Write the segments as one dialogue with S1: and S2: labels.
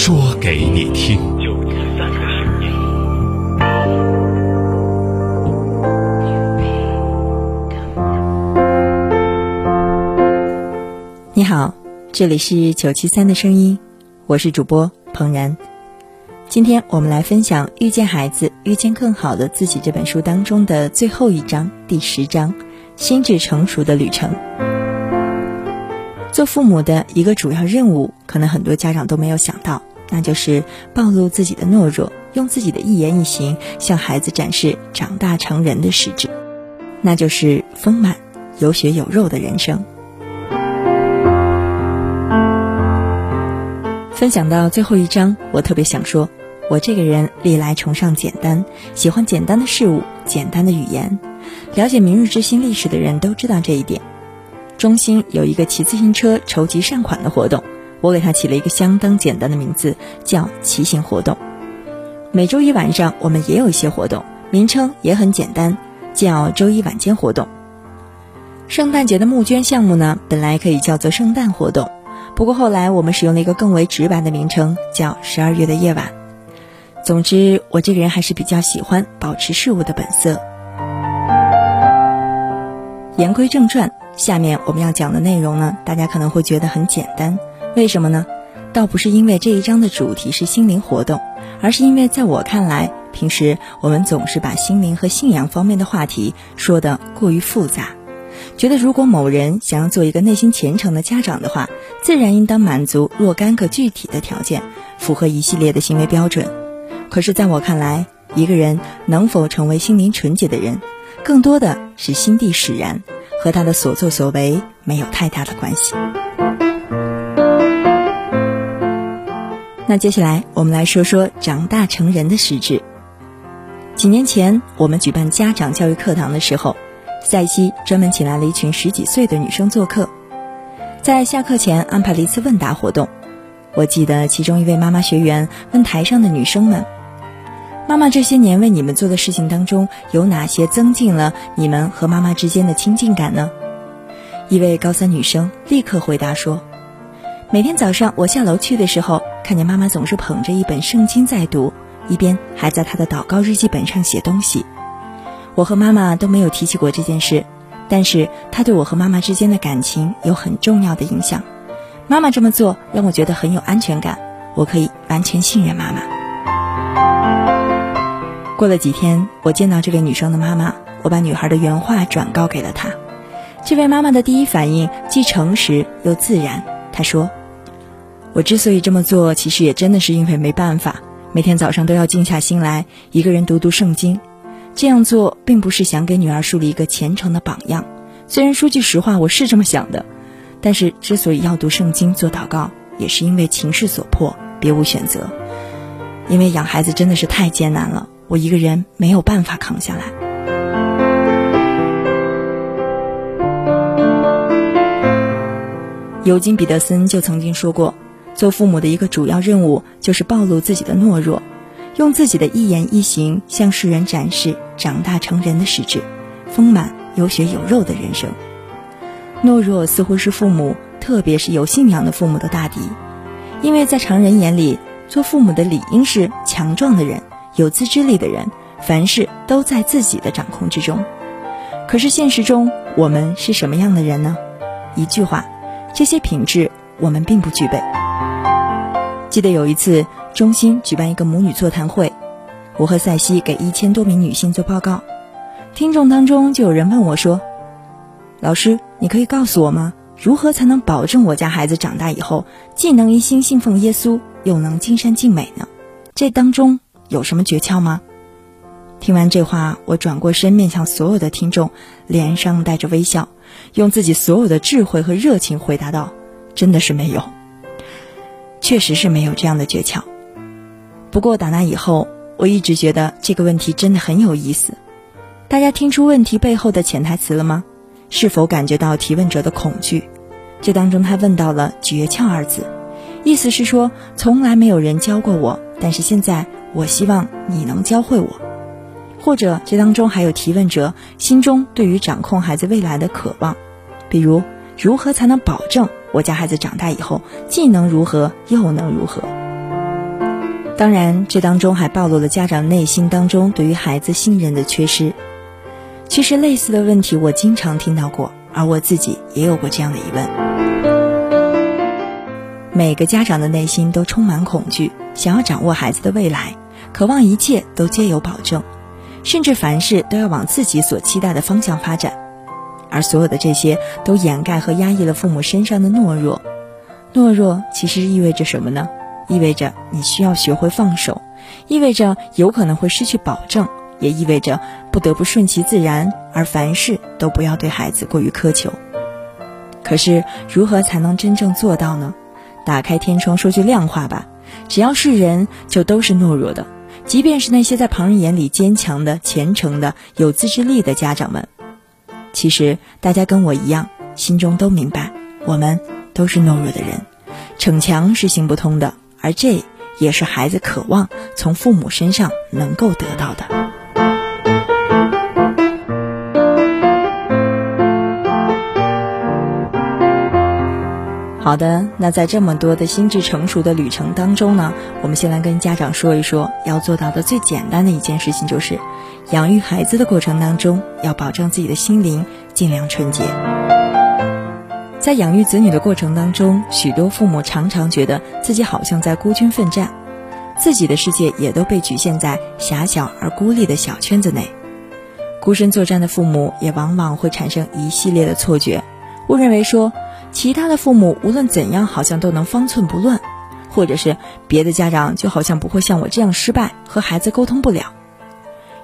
S1: 说给你听。
S2: 你好，这里是九七三的声音，我是主播彭然。今天我们来分享《遇见孩子，遇见更好的自己》这本书当中的最后一章，第十章“心智成熟的旅程”。做父母的一个主要任务，可能很多家长都没有想到，那就是暴露自己的懦弱，用自己的一言一行向孩子展示长大成人的实质，那就是丰满、有血有肉的人生。分享到最后一章，我特别想说，我这个人历来崇尚简单，喜欢简单的事物、简单的语言。了解明日之星历史的人都知道这一点。中心有一个骑自行车筹集善款的活动，我给它起了一个相当简单的名字，叫“骑行活动”。每周一晚上我们也有一些活动，名称也很简单，叫“周一晚间活动”。圣诞节的募捐项目呢，本来可以叫做“圣诞活动”。不过后来我们使用了一个更为直白的名称，叫“十二月的夜晚”。总之，我这个人还是比较喜欢保持事物的本色。言归正传，下面我们要讲的内容呢，大家可能会觉得很简单，为什么呢？倒不是因为这一章的主题是心灵活动，而是因为在我看来，平时我们总是把心灵和信仰方面的话题说得过于复杂。觉得如果某人想要做一个内心虔诚的家长的话，自然应当满足若干个具体的条件，符合一系列的行为标准。可是，在我看来，一个人能否成为心灵纯洁的人，更多的是心地使然，和他的所作所为没有太大的关系。那接下来，我们来说说长大成人的实质。几年前，我们举办家长教育课堂的时候。赛西专门请来了一群十几岁的女生做客，在下课前安排了一次问答活动。我记得其中一位妈妈学员问台上的女生们：“妈妈这些年为你们做的事情当中，有哪些增进了你们和妈妈之间的亲近感呢？”一位高三女生立刻回答说：“每天早上我下楼去的时候，看见妈妈总是捧着一本圣经在读，一边还在她的祷告日记本上写东西。”我和妈妈都没有提起过这件事，但是她对我和妈妈之间的感情有很重要的影响。妈妈这么做让我觉得很有安全感，我可以完全信任妈妈。过了几天，我见到这位女生的妈妈，我把女孩的原话转告给了她。这位妈妈的第一反应既诚实又自然。她说：“我之所以这么做，其实也真的是因为没办法，每天早上都要静下心来，一个人读读圣经。”这样做并不是想给女儿树立一个虔诚的榜样，虽然说句实话，我是这么想的，但是之所以要读圣经做祷告，也是因为情势所迫，别无选择。因为养孩子真的是太艰难了，我一个人没有办法扛下来。尤金·彼得森就曾经说过，做父母的一个主要任务就是暴露自己的懦弱。用自己的一言一行向世人展示长大成人的实质，丰满有血有肉的人生。懦弱似乎是父母，特别是有信仰的父母的大敌，因为在常人眼里，做父母的理应是强壮的人，有自制力的人，凡事都在自己的掌控之中。可是现实中，我们是什么样的人呢？一句话，这些品质我们并不具备。记得有一次。中心举办一个母女座谈会，我和赛西给一千多名女性做报告。听众当中就有人问我说：“老师，你可以告诉我吗？如何才能保证我家孩子长大以后既能一心信奉耶稣，又能尽善尽美呢？这当中有什么诀窍吗？”听完这话，我转过身面向所有的听众，脸上带着微笑，用自己所有的智慧和热情回答道：“真的是没有，确实是没有这样的诀窍。”不过打那以后，我一直觉得这个问题真的很有意思。大家听出问题背后的潜台词了吗？是否感觉到提问者的恐惧？这当中他问到了“诀窍”二字，意思是说从来没有人教过我，但是现在我希望你能教会我。或者这当中还有提问者心中对于掌控孩子未来的渴望，比如如何才能保证我家孩子长大以后既能如何又能如何？当然，这当中还暴露了家长内心当中对于孩子信任的缺失。其实类似的问题我经常听到过，而我自己也有过这样的疑问。每个家长的内心都充满恐惧，想要掌握孩子的未来，渴望一切都皆有保证。甚至凡事都要往自己所期待的方向发展，而所有的这些都掩盖和压抑了父母身上的懦弱。懦弱其实意味着什么呢？意味着你需要学会放手，意味着有可能会失去保证，也意味着不得不顺其自然，而凡事都不要对孩子过于苛求。可是如何才能真正做到呢？打开天窗说句亮话吧，只要是人，就都是懦弱的。即便是那些在旁人眼里坚强的、虔诚的、有自制力的家长们，其实大家跟我一样，心中都明白，我们都是懦弱的人，逞强是行不通的，而这也是孩子渴望从父母身上能够得到的。好的，那在这么多的心智成熟的旅程当中呢，我们先来跟家长说一说，要做到的最简单的一件事情就是，养育孩子的过程当中，要保证自己的心灵尽量纯洁。在养育子女的过程当中，许多父母常常觉得自己好像在孤军奋战，自己的世界也都被局限在狭小而孤立的小圈子内。孤身作战的父母也往往会产生一系列的错觉，误认为说。其他的父母无论怎样，好像都能方寸不乱，或者是别的家长就好像不会像我这样失败，和孩子沟通不了。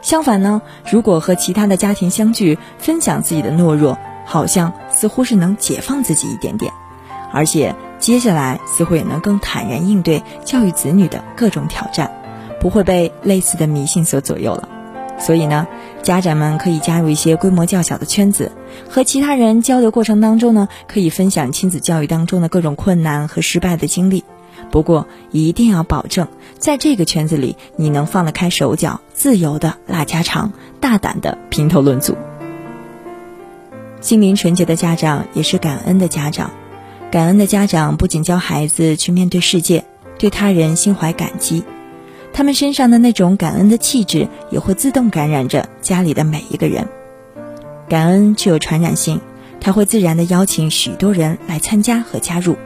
S2: 相反呢，如果和其他的家庭相聚，分享自己的懦弱，好像似乎是能解放自己一点点，而且接下来似乎也能更坦然应对教育子女的各种挑战，不会被类似的迷信所左右了。所以呢，家长们可以加入一些规模较小的圈子，和其他人交流过程当中呢，可以分享亲子教育当中的各种困难和失败的经历。不过，一定要保证在这个圈子里，你能放得开手脚，自由的拉家常，大胆的评头论足。心灵纯洁的家长也是感恩的家长，感恩的家长不仅教孩子去面对世界，对他人心怀感激。他们身上的那种感恩的气质，也会自动感染着家里的每一个人。感恩具有传染性，它会自然的邀请许多人来参加和加入。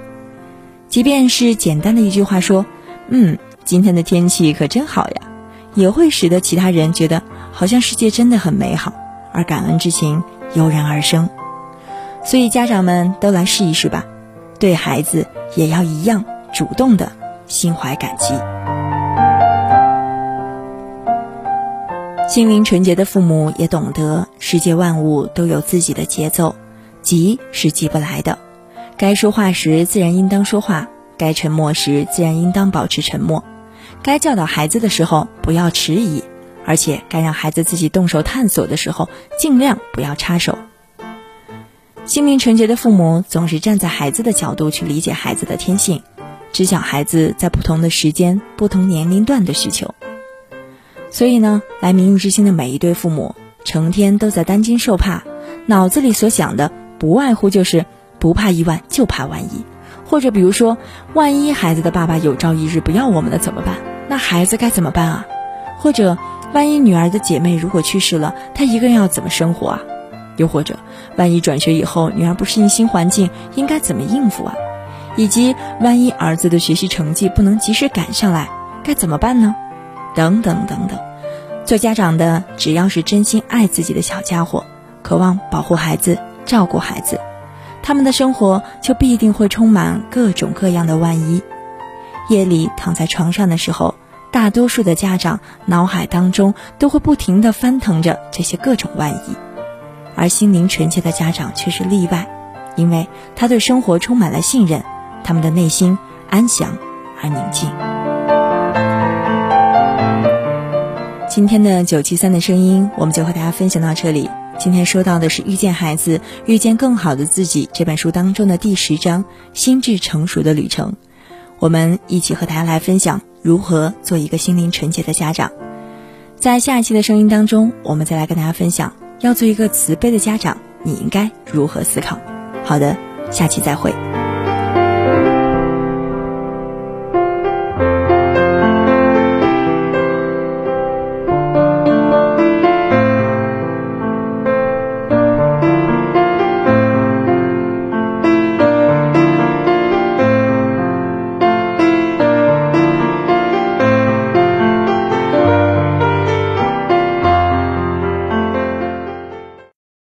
S2: 即便是简单的一句话说：“嗯，今天的天气可真好呀”，也会使得其他人觉得好像世界真的很美好，而感恩之情油然而生。所以家长们都来试一试吧，对孩子也要一样主动的心怀感激。心灵纯洁的父母也懂得，世界万物都有自己的节奏，急是急不来的。该说话时自然应当说话，该沉默时自然应当保持沉默。该教导孩子的时候不要迟疑，而且该让孩子自己动手探索的时候，尽量不要插手。心灵纯洁的父母总是站在孩子的角度去理解孩子的天性，知晓孩子在不同的时间、不同年龄段的需求。所以呢，来明日之星的每一对父母，成天都在担惊受怕，脑子里所想的不外乎就是不怕一万就怕万一，或者比如说，万一孩子的爸爸有朝一日不要我们了怎么办？那孩子该怎么办啊？或者，万一女儿的姐妹如果去世了，她一个人要怎么生活啊？又或者，万一转学以后女儿不适应新环境，应该怎么应付啊？以及万一儿子的学习成绩不能及时赶上来，该怎么办呢？等等等等，做家长的只要是真心爱自己的小家伙，渴望保护孩子、照顾孩子，他们的生活就必定会充满各种各样的万一。夜里躺在床上的时候，大多数的家长脑海当中都会不停地翻腾着这些各种万一，而心灵纯洁的家长却是例外，因为他对生活充满了信任，他们的内心安详而宁静。今天的九七三的声音，我们就和大家分享到这里。今天说到的是《遇见孩子，遇见更好的自己》这本书当中的第十章“心智成熟的旅程”，我们一起和大家来分享如何做一个心灵纯洁的家长。在下一期的声音当中，我们再来跟大家分享，要做一个慈悲的家长，你应该如何思考。好的，下期再会。